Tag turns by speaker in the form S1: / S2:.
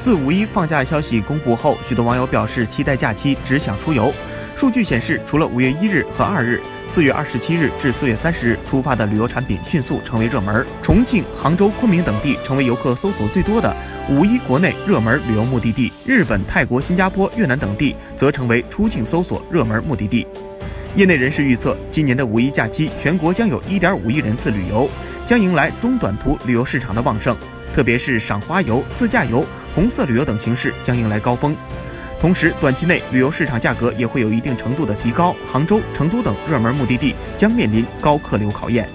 S1: 自五一放假消息公布后，许多网友表示期待假期，只想出游。数据显示，除了五月一日和二日，四月二十七日至四月三十日出发的旅游产品迅速成为热门。重庆、杭州、昆明等地成为游客搜索最多的五一国内热门旅游目的地。日本、泰国、新加坡、越南等地则成为出境搜索热门目的地。业内人士预测，今年的五一假期，全国将有一点五亿人次旅游，将迎来中短途旅游市场的旺盛，特别是赏花游、自驾游、红色旅游等形式将迎来高峰。同时，短期内旅游市场价格也会有一定程度的提高，杭州、成都等热门目的地将面临高客流考验。